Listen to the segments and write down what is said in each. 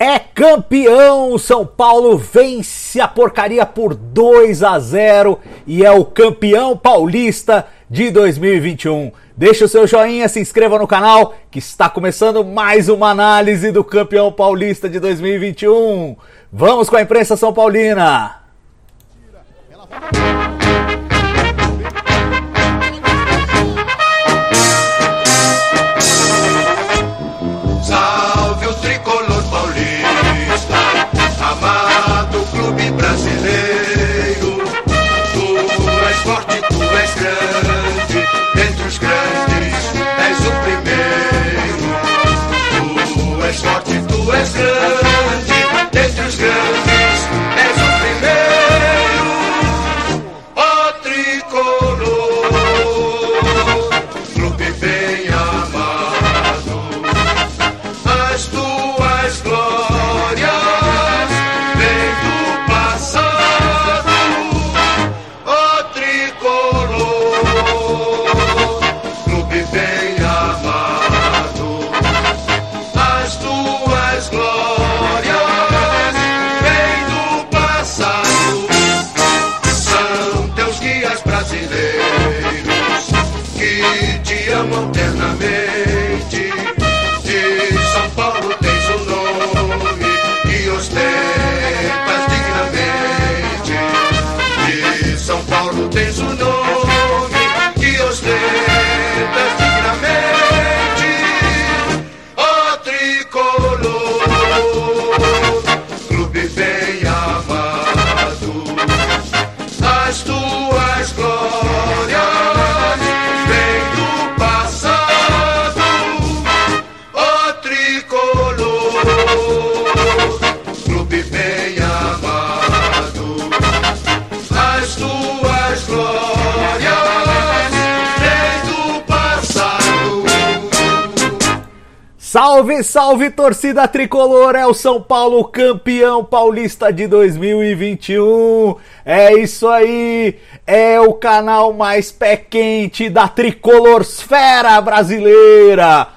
é campeão. São Paulo vence a porcaria por 2 a 0 e é o campeão paulista de 2021. Deixa o seu joinha, se inscreva no canal que está começando mais uma análise do campeão paulista de 2021. Vamos com a imprensa São Paulina. mas tu. Salve, salve torcida tricolor! É o São Paulo campeão paulista de 2021. É isso aí, é o canal mais pé quente da tricolorsfera brasileira.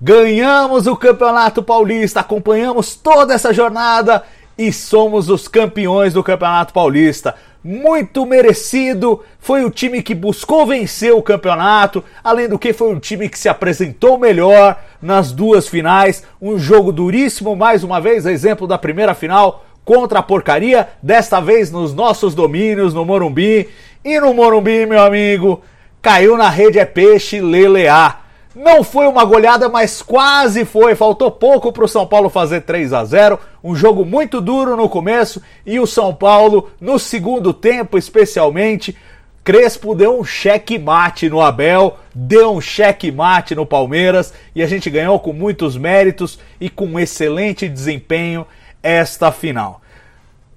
Ganhamos o Campeonato Paulista, acompanhamos toda essa jornada e somos os campeões do Campeonato Paulista muito merecido. Foi o time que buscou vencer o campeonato, além do que foi um time que se apresentou melhor nas duas finais. Um jogo duríssimo, mais uma vez, exemplo da primeira final contra a porcaria, desta vez nos nossos domínios, no Morumbi. E no Morumbi, meu amigo, caiu na rede é peixe lelear. Não foi uma goleada, mas quase foi. Faltou pouco para o São Paulo fazer 3 a 0. Um jogo muito duro no começo e o São Paulo, no segundo tempo especialmente, Crespo deu um cheque mate no Abel, deu um cheque mate no Palmeiras e a gente ganhou com muitos méritos e com um excelente desempenho esta final.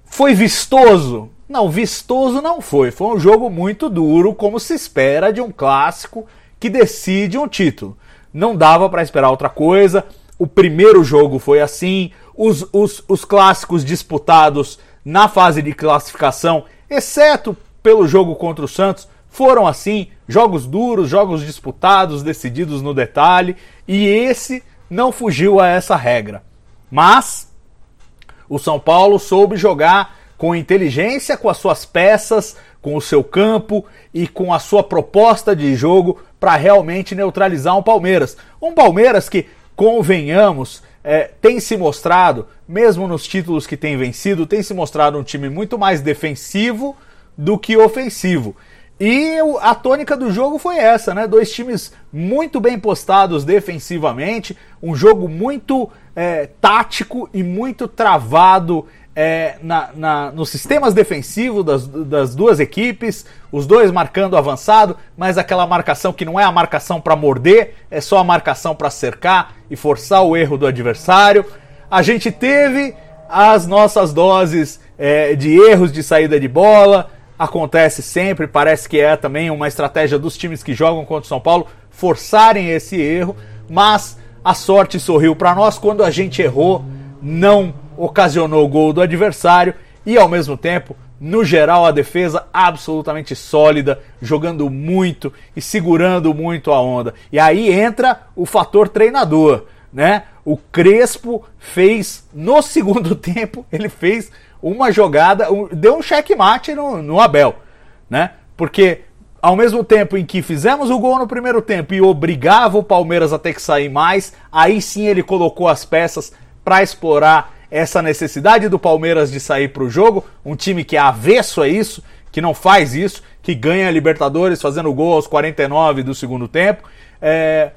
Foi vistoso? Não, vistoso não foi. Foi um jogo muito duro, como se espera de um clássico que decide um título. Não dava para esperar outra coisa. O primeiro jogo foi assim. Os, os, os clássicos disputados na fase de classificação, exceto pelo jogo contra o Santos, foram assim. Jogos duros, jogos disputados, decididos no detalhe. E esse não fugiu a essa regra. Mas o São Paulo soube jogar com inteligência, com as suas peças, com o seu campo e com a sua proposta de jogo para realmente neutralizar um Palmeiras. Um Palmeiras que, convenhamos, é, tem se mostrado, mesmo nos títulos que tem vencido, tem se mostrado um time muito mais defensivo do que ofensivo. E a tônica do jogo foi essa, né? Dois times muito bem postados defensivamente, um jogo muito é, tático e muito travado é, na, na, nos sistemas defensivos das, das duas equipes, os dois marcando avançado, mas aquela marcação que não é a marcação para morder, é só a marcação para cercar e forçar o erro do adversário. A gente teve as nossas doses é, de erros de saída de bola, acontece sempre, parece que é também uma estratégia dos times que jogam contra o São Paulo forçarem esse erro, mas a sorte sorriu para nós quando a gente errou, não ocasionou o gol do adversário e ao mesmo tempo, no geral, a defesa absolutamente sólida, jogando muito e segurando muito a onda. E aí entra o fator treinador, né? O Crespo fez no segundo tempo, ele fez uma jogada, deu um checkmate no, no Abel, né? Porque ao mesmo tempo em que fizemos o gol no primeiro tempo e obrigava o Palmeiras a ter que sair mais, aí sim ele colocou as peças para explorar essa necessidade do Palmeiras de sair para o jogo, um time que é avesso a isso, que não faz isso, que ganha a Libertadores fazendo gol aos 49 do segundo tempo. É...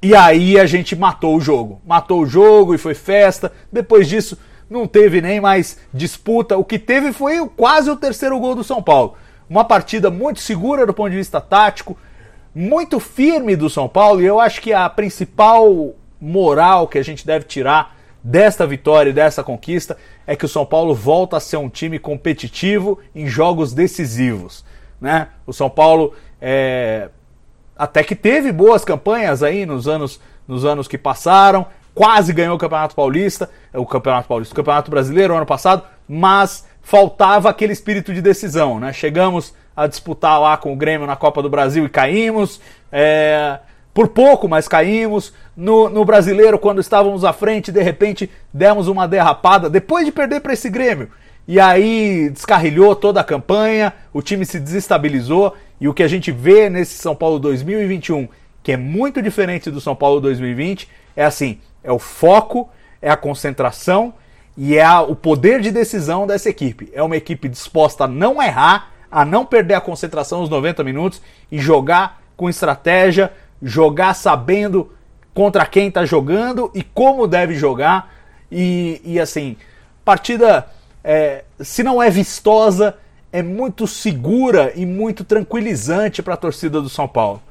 E aí a gente matou o jogo. Matou o jogo e foi festa. Depois disso, não teve nem mais disputa. O que teve foi quase o terceiro gol do São Paulo. Uma partida muito segura do ponto de vista tático, muito firme do São Paulo, e eu acho que a principal moral que a gente deve tirar desta vitória e dessa conquista é que o São Paulo volta a ser um time competitivo em jogos decisivos. Né? O São Paulo é, até que teve boas campanhas aí nos anos, nos anos que passaram, quase ganhou o Campeonato Paulista, o Campeonato Paulista, o Campeonato Brasileiro ano passado, mas faltava aquele espírito de decisão, né? Chegamos a disputar lá com o Grêmio na Copa do Brasil e caímos. É, por pouco, mas caímos. No, no brasileiro, quando estávamos à frente, de repente demos uma derrapada, depois de perder para esse Grêmio. E aí descarrilhou toda a campanha, o time se desestabilizou. E o que a gente vê nesse São Paulo 2021, que é muito diferente do São Paulo 2020, é assim: é o foco, é a concentração e é a, o poder de decisão dessa equipe. É uma equipe disposta a não errar, a não perder a concentração nos 90 minutos e jogar com estratégia, jogar sabendo contra quem está jogando e como deve jogar. E, e assim, partida, é, se não é vistosa, é muito segura e muito tranquilizante para a torcida do São Paulo.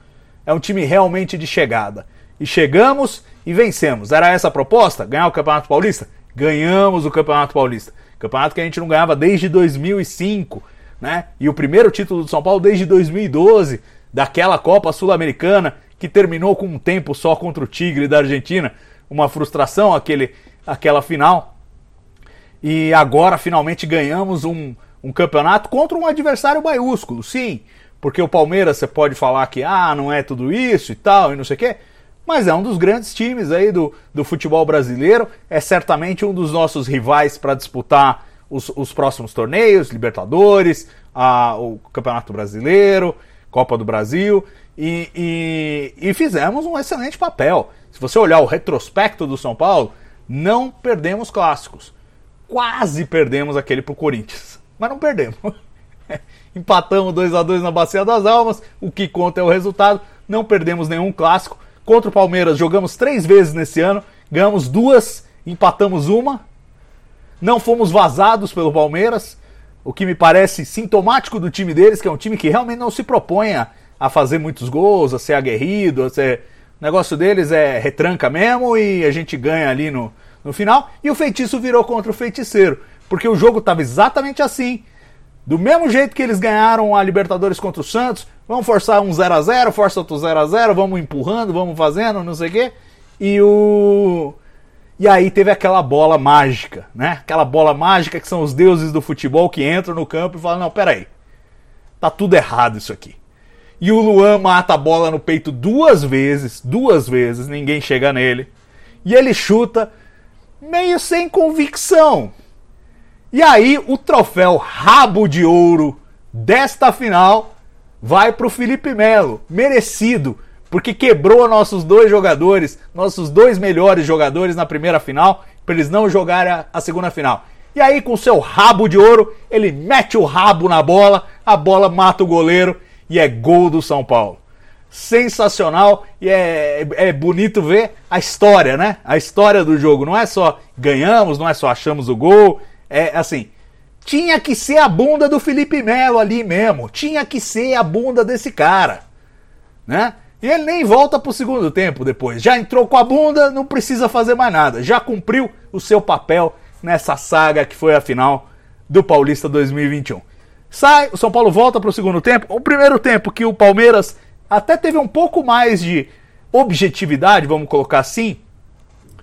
É um time realmente de chegada. E chegamos e vencemos. Era essa a proposta? Ganhar o Campeonato Paulista? Ganhamos o Campeonato Paulista. Campeonato que a gente não ganhava desde 2005, né? E o primeiro título do São Paulo desde 2012, daquela Copa Sul-Americana que terminou com um tempo só contra o Tigre da Argentina, uma frustração aquele, aquela final. E agora finalmente ganhamos um, um campeonato contra um adversário maiúsculo, sim, porque o Palmeiras você pode falar que ah, não é tudo isso e tal, e não sei o quê, mas é um dos grandes times aí do, do futebol brasileiro, é certamente um dos nossos rivais para disputar os, os, próximos torneios, Libertadores, a, o Campeonato Brasileiro, Copa do Brasil, e, e, e fizemos um excelente papel. Se você olhar o retrospecto do São Paulo, não perdemos clássicos. Quase perdemos aquele pro Corinthians, mas não perdemos. Empatamos 2 a 2 na Bacia das Almas, o que conta é o resultado. Não perdemos nenhum clássico. Contra o Palmeiras, jogamos três vezes nesse ano, ganhamos duas, empatamos uma. Não fomos vazados pelo Palmeiras, o que me parece sintomático do time deles, que é um time que realmente não se propõe a a fazer muitos gols, a ser aguerrido, a ser... O negócio deles é retranca mesmo e a gente ganha ali no, no final. E o feitiço virou contra o feiticeiro, porque o jogo estava exatamente assim. Do mesmo jeito que eles ganharam a Libertadores contra o Santos, vamos forçar um 0 a 0 força outro 0 a 0 vamos empurrando, vamos fazendo, não sei o quê. E o. E aí teve aquela bola mágica, né? Aquela bola mágica que são os deuses do futebol que entram no campo e falam: não, peraí, tá tudo errado isso aqui. E o Luan mata a bola no peito duas vezes, duas vezes, ninguém chega nele. E ele chuta meio sem convicção. E aí o troféu rabo de ouro desta final vai para o Felipe Melo, merecido, porque quebrou nossos dois jogadores, nossos dois melhores jogadores na primeira final, para eles não jogarem a, a segunda final. E aí com seu rabo de ouro, ele mete o rabo na bola, a bola mata o goleiro e é gol do São Paulo. Sensacional e é, é bonito ver a história, né? A história do jogo. Não é só ganhamos, não é só achamos o gol. É assim, tinha que ser a bunda do Felipe Melo ali mesmo. Tinha que ser a bunda desse cara, né? E ele nem volta pro segundo tempo depois. Já entrou com a bunda, não precisa fazer mais nada. Já cumpriu o seu papel nessa saga que foi a final do Paulista 2021. Sai, o São Paulo volta para o segundo tempo. O primeiro tempo que o Palmeiras até teve um pouco mais de objetividade, vamos colocar assim,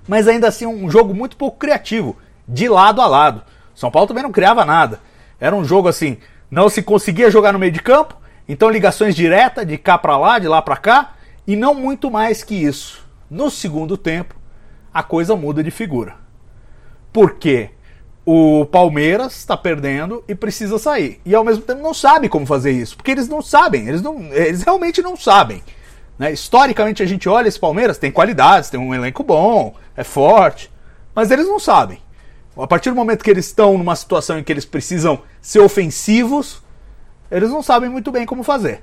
mas ainda assim um jogo muito pouco criativo, de lado a lado. O São Paulo também não criava nada. Era um jogo assim, não se conseguia jogar no meio de campo, então ligações diretas de cá para lá, de lá para cá, e não muito mais que isso. No segundo tempo, a coisa muda de figura. Por quê? O Palmeiras está perdendo e precisa sair. E ao mesmo tempo não sabe como fazer isso, porque eles não sabem, eles, não, eles realmente não sabem. Né? Historicamente a gente olha esse Palmeiras, tem qualidades, tem um elenco bom, é forte, mas eles não sabem. A partir do momento que eles estão numa situação em que eles precisam ser ofensivos, eles não sabem muito bem como fazer.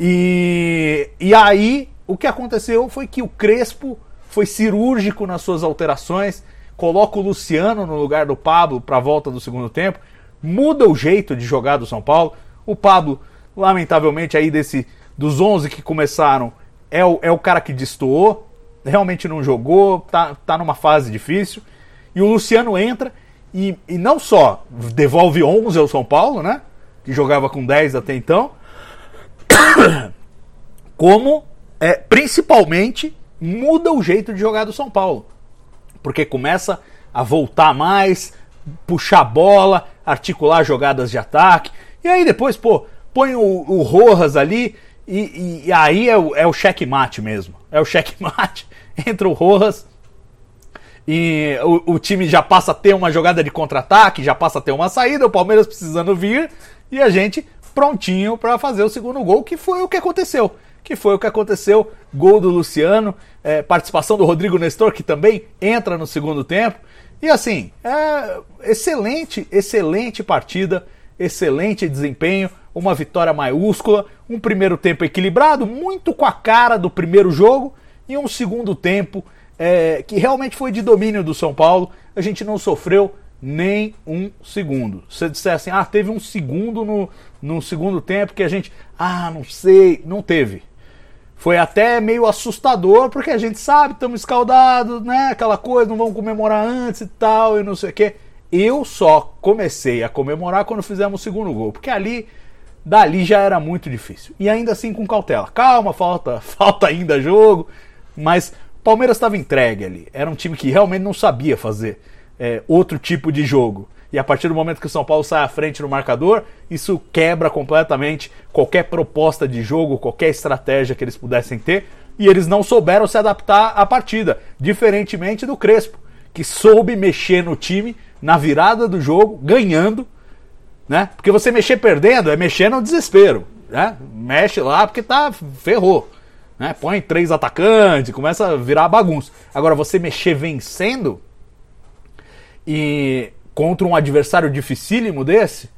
E, e aí o que aconteceu foi que o Crespo foi cirúrgico nas suas alterações coloca o Luciano no lugar do Pablo para a volta do segundo tempo, muda o jeito de jogar do São Paulo. O Pablo, lamentavelmente, aí desse dos 11 que começaram, é o, é o cara que destoou, realmente não jogou, tá, tá numa fase difícil. E o Luciano entra e, e não só devolve 11 ao São Paulo, né? Que jogava com 10 até então, como é, principalmente muda o jeito de jogar do São Paulo porque começa a voltar mais, puxar bola, articular jogadas de ataque. E aí depois, pô, põe o, o Rojas ali e, e, aí é o, é o checkmate mesmo. É o checkmate. Entra o Rojas e o, o time já passa a ter uma jogada de contra-ataque, já passa a ter uma saída, o Palmeiras precisando vir e a gente prontinho para fazer o segundo gol, que foi o que aconteceu que foi o que aconteceu. Gol do Luciano, é, participação do Rodrigo Nestor, que também entra no segundo tempo. E assim, é, excelente, excelente partida, excelente desempenho, uma vitória maiúscula, um primeiro tempo equilibrado, muito com a cara do primeiro jogo, e um segundo tempo é, que realmente foi de domínio do São Paulo. A gente não sofreu nem um segundo. Se assim, ah, teve um segundo no, no segundo tempo que a gente, ah, não sei, não teve. Foi até meio assustador, porque a gente sabe, estamos escaldados, né? Aquela coisa, não vamos comemorar antes e tal, e não sei o quê. Eu só comecei a comemorar quando fizemos o segundo gol, porque ali, dali já era muito difícil. E ainda assim com cautela. Calma, falta, falta ainda jogo, mas Palmeiras estava entregue ali. Era um time que realmente não sabia fazer é, outro tipo de jogo. E a partir do momento que o São Paulo sai à frente no marcador, isso quebra completamente qualquer proposta de jogo, qualquer estratégia que eles pudessem ter. E eles não souberam se adaptar à partida, diferentemente do Crespo, que soube mexer no time na virada do jogo, ganhando, né? Porque você mexer perdendo é mexer no desespero, né? Mexe lá porque tá ferrou, né? Põe três atacantes, começa a virar bagunça. Agora você mexer vencendo e contra um adversário dificílimo desse,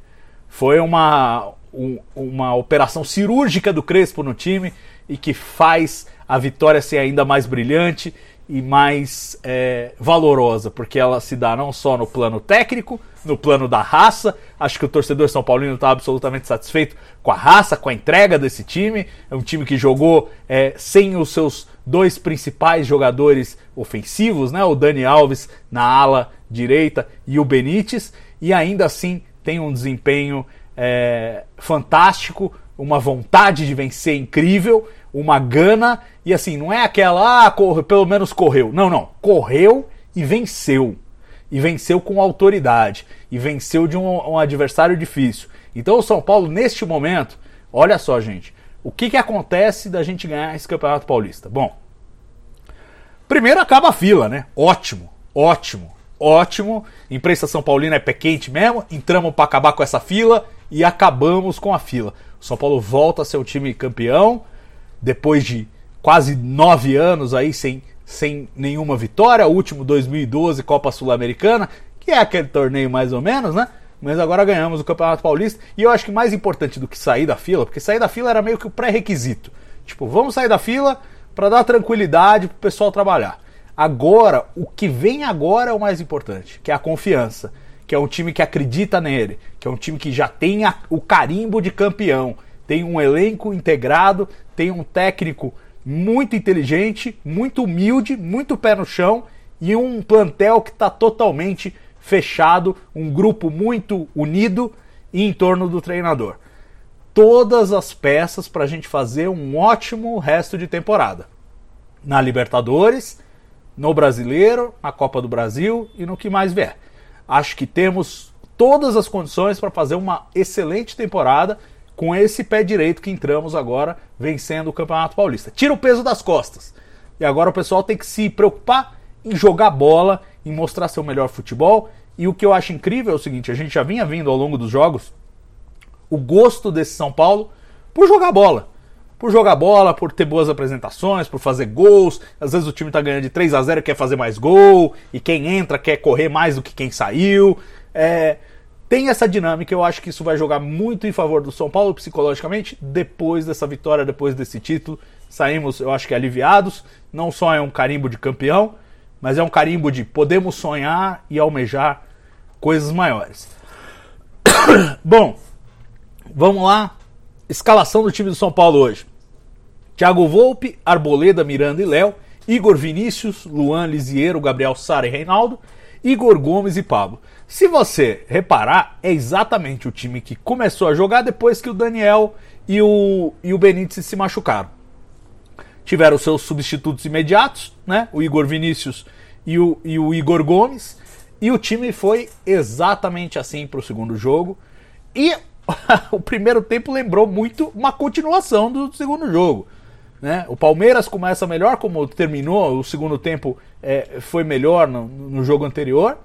foi uma, um, uma operação cirúrgica do Crespo no time e que faz a vitória ser ainda mais brilhante e mais é, valorosa, porque ela se dá não só no plano técnico, no plano da raça. Acho que o torcedor São Paulino está absolutamente satisfeito com a raça, com a entrega desse time. É um time que jogou é, sem os seus dois principais jogadores ofensivos, né? O Dani Alves na ala direita e o Benítez, e ainda assim tem um desempenho é, fantástico, uma vontade de vencer incrível, uma gana, e assim, não é aquela, ah, corre, pelo menos correu. Não, não. Correu e venceu. E venceu com autoridade. E venceu de um, um adversário difícil. Então o São Paulo, neste momento, olha só, gente. O que, que acontece da gente ganhar esse Campeonato Paulista? Bom, primeiro acaba a fila, né? Ótimo, ótimo ótimo. Imprensa São Paulina é pé quente mesmo. Entramos para acabar com essa fila e acabamos com a fila. O São Paulo volta a ser o time campeão depois de quase nove anos aí sem, sem nenhuma vitória. O último 2012 Copa Sul-Americana, que é aquele torneio mais ou menos, né? Mas agora ganhamos o Campeonato Paulista. E eu acho que mais importante do que sair da fila, porque sair da fila era meio que o pré-requisito. Tipo, vamos sair da fila para dar tranquilidade pro pessoal trabalhar. Agora, o que vem agora é o mais importante, que é a confiança, que é um time que acredita nele, que é um time que já tem a, o carimbo de campeão, tem um elenco integrado, tem um técnico muito inteligente, muito humilde, muito pé no chão e um plantel que está totalmente fechado, um grupo muito unido em torno do treinador. Todas as peças para a gente fazer um ótimo resto de temporada. Na Libertadores, no Brasileiro, na Copa do Brasil e no que mais vier. Acho que temos todas as condições para fazer uma excelente temporada com esse pé direito que entramos agora vencendo o Campeonato Paulista. Tira o peso das costas. E agora o pessoal tem que se preocupar em jogar bola, em mostrar seu melhor futebol. E o que eu acho incrível é o seguinte: a gente já vinha vindo ao longo dos jogos o gosto desse São Paulo por jogar bola. Por jogar bola, por ter boas apresentações, por fazer gols. Às vezes o time tá ganhando de 3 a 0 e quer fazer mais gol. E quem entra quer correr mais do que quem saiu. É, tem essa dinâmica, eu acho que isso vai jogar muito em favor do São Paulo psicologicamente depois dessa vitória, depois desse título. Saímos, eu acho que aliviados. Não só é um carimbo de campeão, mas é um carimbo de podemos sonhar e almejar coisas maiores. Bom, vamos lá. Escalação do time do São Paulo hoje. Thiago Volpe, Arboleda, Miranda e Léo, Igor Vinícius, Luan Lisiero, Gabriel Sara e Reinaldo, Igor Gomes e Pablo. Se você reparar, é exatamente o time que começou a jogar depois que o Daniel e o, e o Benítez se machucaram. Tiveram seus substitutos imediatos, né? O Igor Vinícius e o, e o Igor Gomes. E o time foi exatamente assim para o segundo jogo. E o primeiro tempo lembrou muito uma continuação do segundo jogo. Né? O Palmeiras começa melhor, como terminou, o segundo tempo é, foi melhor no, no jogo anterior.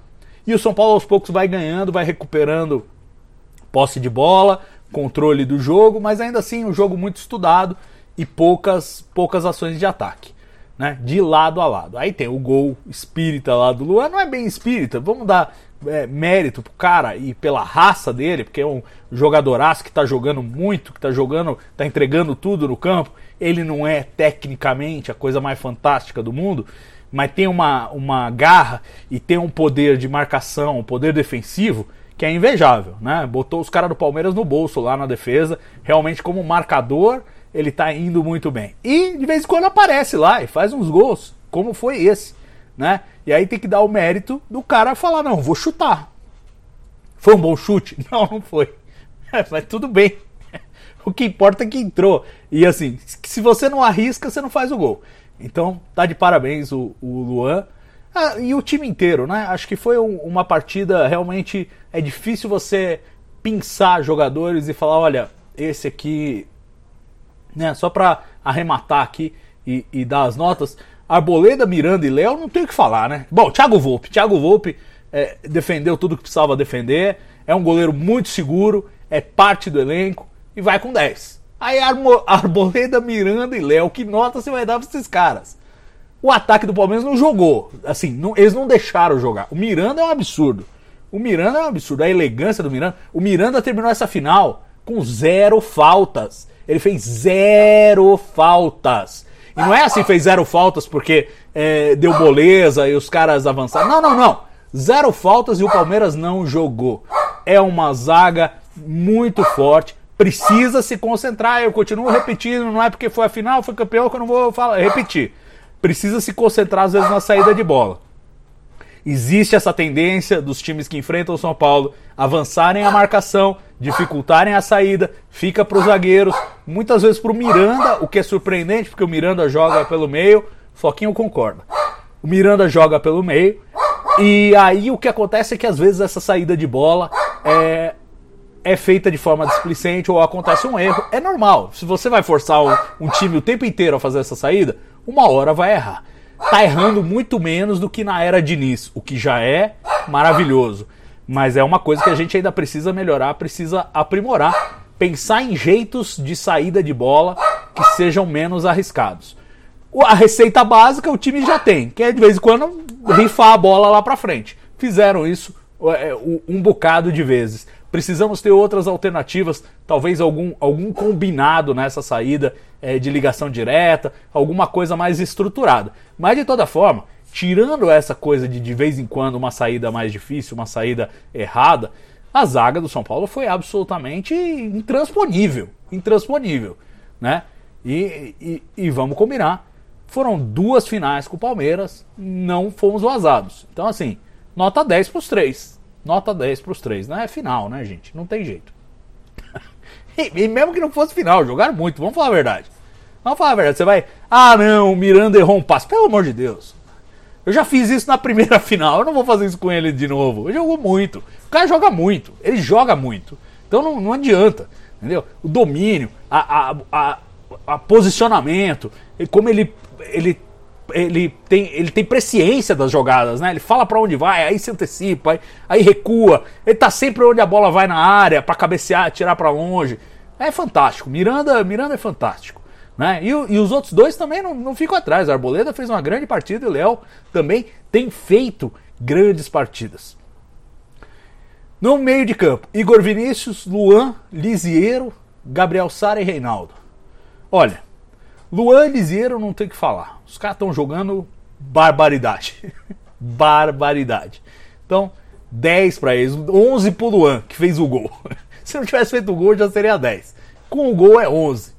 E o São Paulo aos poucos vai ganhando, vai recuperando posse de bola, controle do jogo, mas ainda assim um jogo muito estudado e poucas, poucas ações de ataque né? De lado a lado. Aí tem o gol espírita lá do Luan, não é bem espírita, vamos dar é, mérito pro cara e pela raça dele, porque é um jogadoraço que tá jogando muito, que tá jogando, tá entregando tudo no campo. Ele não é tecnicamente a coisa mais fantástica do mundo, mas tem uma, uma garra e tem um poder de marcação, um poder defensivo que é invejável, né? Botou os caras do Palmeiras no bolso lá na defesa, realmente como marcador ele tá indo muito bem. E de vez em quando aparece lá e faz uns gols, como foi esse, né? E aí tem que dar o mérito do cara falar: não, vou chutar. Foi um bom chute? Não, não foi. Mas tudo bem. O que importa é que entrou. E assim, se você não arrisca, você não faz o gol. Então, tá de parabéns o, o Luan. Ah, e o time inteiro, né? Acho que foi um, uma partida realmente. É difícil você pensar jogadores e falar: olha, esse aqui né? Só para arrematar aqui e, e, dar as notas. Arboleda, Miranda e Léo não tem o que falar, né? Bom, Thiago Volpe. Thiago Volpe é, defendeu tudo que precisava defender. É um goleiro muito seguro, é parte do elenco e vai com 10. Aí Arboleda, Miranda e Léo, que nota você vai dar pra esses caras? O ataque do Palmeiras não jogou. Assim, não, eles não deixaram jogar. O Miranda é um absurdo. O Miranda é um absurdo. A elegância do Miranda. O Miranda terminou essa final com zero faltas. Ele fez zero faltas. E não é assim, fez zero faltas porque é, deu boleza e os caras avançaram. Não, não, não. Zero faltas e o Palmeiras não jogou. É uma zaga muito forte. Precisa se concentrar. Eu continuo repetindo, não é porque foi a final, foi campeão que eu não vou falar, repetir. Precisa se concentrar às vezes na saída de bola. Existe essa tendência dos times que enfrentam o São Paulo avançarem a marcação, dificultarem a saída, fica para os zagueiros, muitas vezes para o Miranda, o que é surpreendente, porque o Miranda joga pelo meio, Foquinho concorda. O Miranda joga pelo meio, e aí o que acontece é que às vezes essa saída de bola é, é feita de forma displicente ou acontece um erro. É normal. Se você vai forçar um, um time o tempo inteiro a fazer essa saída, uma hora vai errar. Tá errando muito menos do que na era Diniz, o que já é maravilhoso. Mas é uma coisa que a gente ainda precisa melhorar, precisa aprimorar. Pensar em jeitos de saída de bola que sejam menos arriscados. A receita básica o time já tem, que é de vez em quando rifar a bola lá para frente. Fizeram isso é, um bocado de vezes. Precisamos ter outras alternativas, talvez algum, algum combinado nessa saída é, de ligação direta, alguma coisa mais estruturada. Mas de toda forma, tirando essa coisa de de vez em quando uma saída mais difícil, uma saída errada, a zaga do São Paulo foi absolutamente intransponível, intransponível, né? E, e, e vamos combinar, foram duas finais com o Palmeiras, não fomos vazados. Então assim, nota 10 para os três, nota 10 para os três, não é final, né, gente? Não tem jeito. e, e mesmo que não fosse final, jogaram muito, vamos falar a verdade. Vamos falar a verdade, você vai, ah não, o Miranda errou um passo, pelo amor de Deus. Eu já fiz isso na primeira final, eu não vou fazer isso com ele de novo. Ele jogou muito. O cara joga muito, ele joga muito. Então não, não adianta, entendeu? O domínio, a, a, a, a posicionamento, como ele, ele ele tem, ele tem presciência das jogadas, né? Ele fala para onde vai, aí se antecipa, aí, aí, recua. Ele tá sempre onde a bola vai na área para cabecear, tirar para longe. É fantástico. Miranda, Miranda é fantástico. Né? E, e, os outros dois também não, não ficam atrás. A Arboleda fez uma grande partida e o Léo também tem feito grandes partidas. No meio de campo, Igor Vinícius, Luan, Lisiero, Gabriel Sara e Reinaldo. Olha, Luan e Lisiero não tem que falar. Os caras estão jogando barbaridade. barbaridade. Então, 10 para eles, 11 pro Luan, que fez o gol. Se não tivesse feito o gol, já seria 10. Com o gol é 11,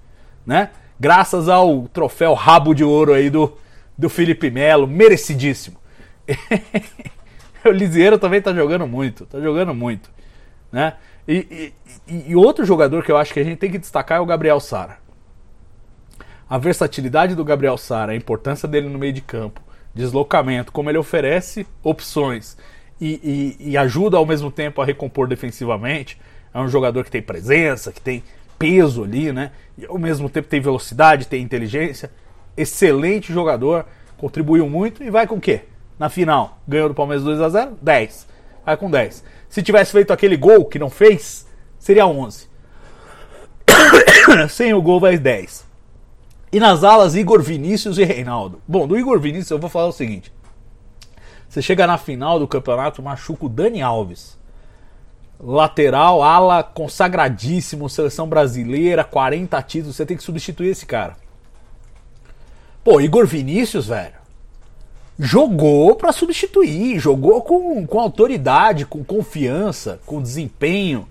né? Graças ao troféu rabo de ouro aí do, do Felipe Melo, merecidíssimo. o Lisieiro também tá jogando muito, tá jogando muito, né? E, e, e, outro jogador que eu acho que a gente tem que destacar é o Gabriel Sara. A versatilidade do Gabriel Sara, a importância dele no meio de campo, deslocamento, como ele oferece opções e, e, e ajuda ao mesmo tempo a recompor defensivamente. É um jogador que tem presença, que tem peso ali, né? E ao mesmo tempo tem velocidade, tem inteligência. Excelente jogador, contribuiu muito e vai com o quê? na final, ganhou do Palmeiras 2 a 0 10. Vai com 10. Se tivesse feito aquele gol que não fez, seria 11. Sem o gol, vai 10. E nas alas, Igor Vinícius e Reinaldo. Bom, do Igor Vinícius eu vou falar o seguinte. Você chega na final do campeonato, machuca o Dani Alves. Lateral, ala consagradíssimo, seleção brasileira, 40 títulos, você tem que substituir esse cara. Pô, Igor Vinícius, velho jogou para substituir, jogou com, com autoridade, com confiança, com desempenho,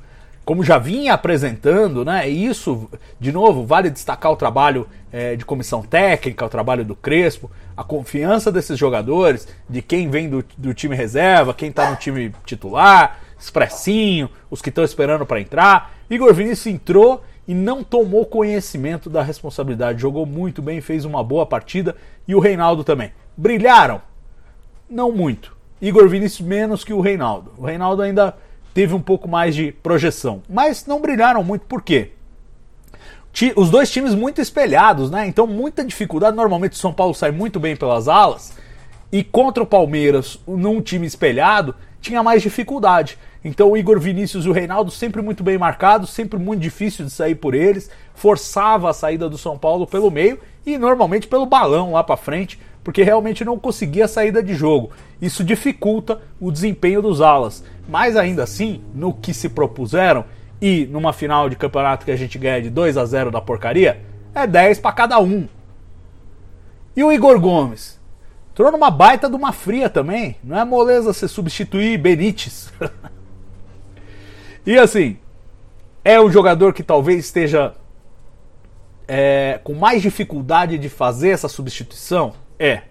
como já vinha apresentando, né? E isso, de novo, vale destacar o trabalho é, de comissão técnica, o trabalho do Crespo, a confiança desses jogadores, de quem vem do, do time reserva, quem está no time titular, expressinho, os que estão esperando para entrar. Igor Vinícius entrou e não tomou conhecimento da responsabilidade, jogou muito bem, fez uma boa partida e o Reinaldo também. Brilharam? Não muito. Igor Vinícius menos que o Reinaldo. O Reinaldo ainda teve um pouco mais de projeção, mas não brilharam muito. Por quê? Os dois times muito espelhados, né? Então muita dificuldade. Normalmente o São Paulo sai muito bem pelas alas e contra o Palmeiras, num time espelhado, tinha mais dificuldade. Então o Igor Vinícius e o Reinaldo sempre muito bem marcados, sempre muito difícil de sair por eles, forçava a saída do São Paulo pelo meio e normalmente pelo balão lá para frente, porque realmente não conseguia saída de jogo. Isso dificulta o desempenho dos alas. Mas ainda assim, no que se propuseram e numa final de campeonato que a gente ganha de 2 a 0 da porcaria, é 10 para cada um. E o Igor Gomes? Entrou numa baita de uma fria também. Não é moleza você substituir Benítez. e assim, é um jogador que talvez esteja é, com mais dificuldade de fazer essa substituição? É.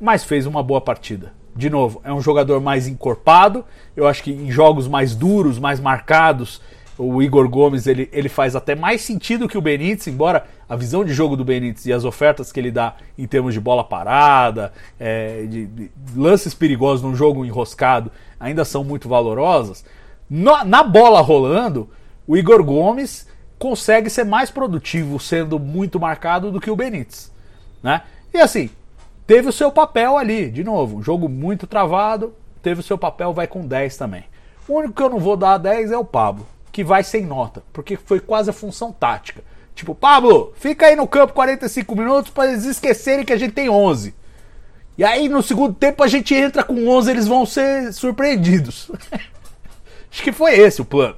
Mas fez uma boa partida. De novo, é um jogador mais encorpado. Eu acho que em jogos mais duros, mais marcados, o Igor Gomes ele, ele faz até mais sentido que o Benítez, embora a visão de jogo do Benítez e as ofertas que ele dá em termos de bola parada, é, de, de, lances perigosos num jogo enroscado, ainda são muito valorosas. Na bola rolando, o Igor Gomes consegue ser mais produtivo sendo muito marcado do que o Benítez. Né? E assim, teve o seu papel ali, de novo, jogo muito travado, teve o seu papel, vai com 10 também. O único que eu não vou dar 10 é o Pablo, que vai sem nota, porque foi quase a função tática. Tipo, Pablo, fica aí no campo 45 minutos para eles esquecerem que a gente tem 11. E aí no segundo tempo a gente entra com 11, eles vão ser surpreendidos. Acho que foi esse o plano.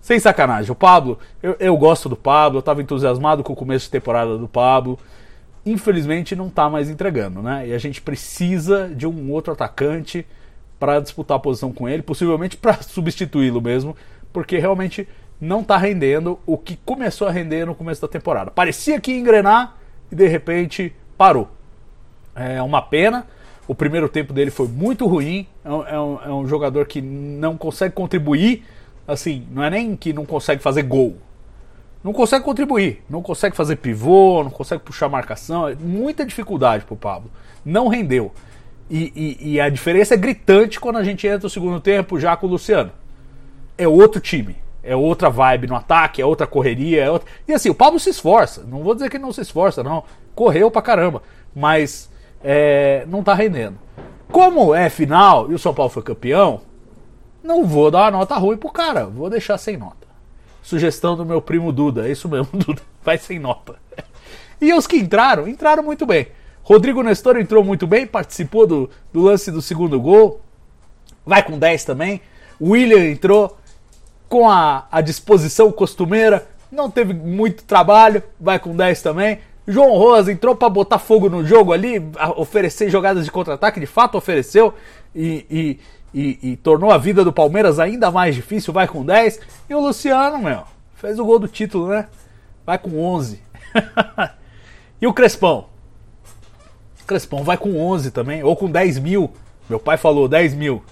Sem sacanagem. O Pablo, eu, eu gosto do Pablo, eu estava entusiasmado com o começo de temporada do Pablo infelizmente não está mais entregando, né? E a gente precisa de um outro atacante para disputar a posição com ele, possivelmente para substituí-lo mesmo, porque realmente não está rendendo o que começou a render no começo da temporada. Parecia que ia engrenar e de repente parou. É uma pena. O primeiro tempo dele foi muito ruim. É um, é um, é jogador que não consegue contribuir. Assim, não é nem que não consegue fazer gol não consegue contribuir, não consegue fazer pivô, não consegue puxar marcação, é muita dificuldade pro Pablo. Não rendeu. E, e, e, a diferença é gritante quando a gente entra no segundo tempo já com o Luciano. É outro time, é outra vibe no ataque, é outra correria. É outra... E assim, o Pablo se esforça, não vou dizer que não se esforça, não. Correu pra caramba. mas é, não tá rendendo. Como é final e o São Paulo foi campeão, não vou dar uma nota ruim pro cara, vou deixar sem nota. Sugestão do meu primo Duda, é isso mesmo, Duda, vai sem nota. E os que entraram, entraram muito bem. Rodrigo Nestor entrou muito bem, participou do, do lance do segundo gol, vai com 10 também. William entrou com a, a disposição costumeira, não teve muito trabalho, vai com 10 também. João Rosa entrou para botar fogo no jogo ali, oferecer jogadas de contra-ataque, de fato ofereceu e, e, e, e, tornou a vida do Palmeiras ainda mais difícil, vai com 10. E o Luciano, meu, fez o gol do título, né? Vai com 11. e o Crespão? O Crespão vai com 11 também, ou com 10 mil. Meu pai falou 10 mil.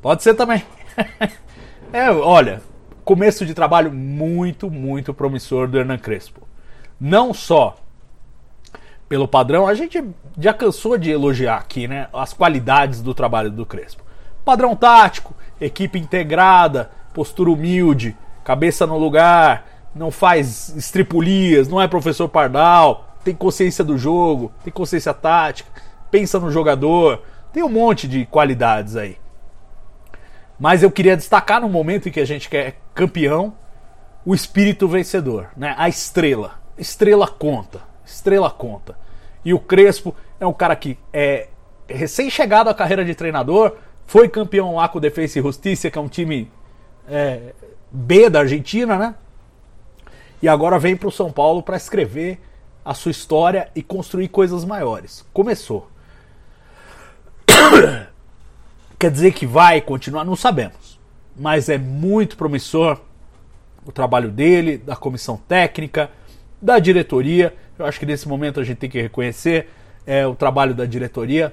Pode ser também. é, olha, começo de trabalho muito, muito promissor do Hernan Crespo. Não só pelo padrão, a gente já cansou de elogiar aqui, né, as qualidades do trabalho do Crespo. Padrão tático, equipe integrada, postura humilde, cabeça no lugar, não faz estripulias, não é professor Pardal, tem consciência do jogo, tem consciência tática, pensa no jogador, tem um monte de qualidades aí. Mas eu queria destacar no momento em que a gente quer campeão, o espírito vencedor, né? A estrela. Estrela conta. Estrela conta. E o Crespo é um cara que é recém-chegado à carreira de treinador, foi campeão lá com o Defensa e Justiça, que é um time é, B da Argentina, né? E agora vem para o São Paulo para escrever a sua história e construir coisas maiores. Começou. Quer dizer que vai continuar? Não sabemos. Mas é muito promissor o trabalho dele, da comissão técnica, da diretoria eu acho que nesse momento a gente tem que reconhecer é, o trabalho da diretoria,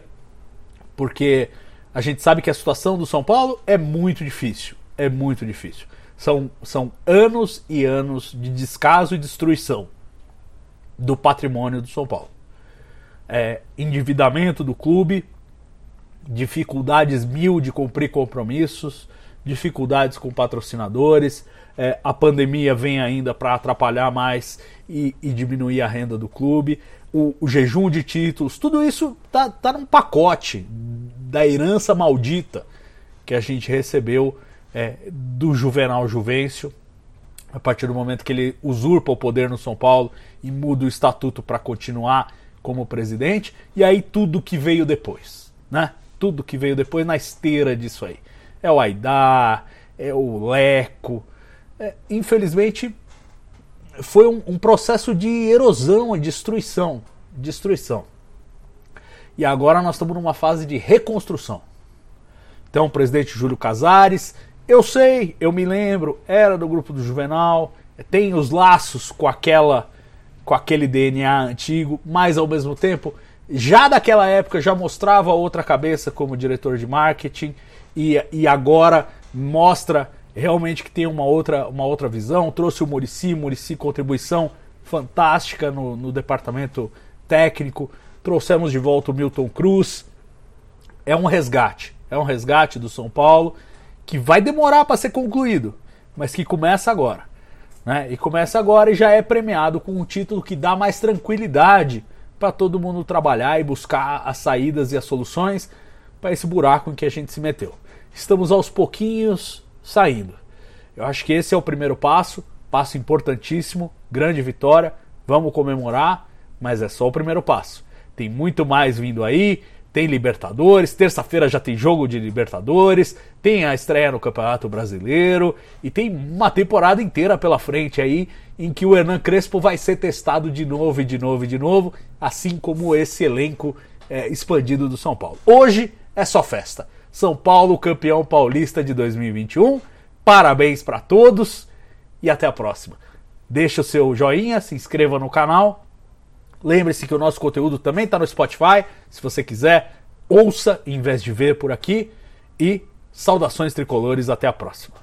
porque a gente sabe que a situação do São Paulo é muito difícil. É muito difícil. São, são anos e anos de descaso e destruição do patrimônio do São Paulo. É, endividamento do clube, dificuldades mil de cumprir compromissos, dificuldades com patrocinadores, é, a pandemia vem ainda para atrapalhar mais e, e, diminuir a renda do clube, o, o, jejum de títulos, tudo isso tá, tá num pacote da herança maldita que a gente recebeu é, do Juvenal Juvencio, a partir do momento que ele usurpa o poder no São Paulo e muda o estatuto para continuar como presidente, e aí tudo que veio depois, né? Tudo que veio depois na esteira disso aí. É o Aidar, é o Leco, é, infelizmente, foi um, um, processo de erosão e destruição. Destruição. E agora nós estamos numa fase de reconstrução. Então, o presidente Júlio Casares, eu sei, eu me lembro, era do grupo do Juvenal, tem os laços com aquela com aquele DNA antigo, mas ao mesmo tempo, já daquela época já mostrava outra cabeça como diretor de marketing e, e agora mostra realmente que tem uma outra, uma outra visão. Trouxe o Murici, Murici contribuição fantástica no, no departamento técnico. Trouxemos de volta o Milton Cruz. É um resgate, é um resgate do São Paulo que vai demorar para ser concluído, mas que começa agora. Né? E começa agora e já é premiado com um título que dá mais tranquilidade para todo mundo trabalhar e buscar as saídas e as soluções para esse buraco em que a gente se meteu. Estamos aos pouquinhos saindo. Eu acho que esse é o primeiro passo, passo importantíssimo, grande vitória, vamos comemorar, mas é só o primeiro passo. Tem muito mais vindo aí, tem Libertadores, terça-feira já tem jogo de Libertadores, tem a estreia no Campeonato Brasileiro e tem uma temporada inteira pela frente aí em que o Hernan Crespo vai ser testado de novo e de novo e de novo, assim como esse elenco é, expandido do São Paulo. Hoje é só festa. São Paulo campeão paulista de 2021. Parabéns para todos e até a próxima. Deixe o seu joinha, se inscreva no canal. Lembre-se que o nosso conteúdo também está no Spotify. Se você quiser, ouça em vez de ver por aqui. E saudações tricolores, até a próxima.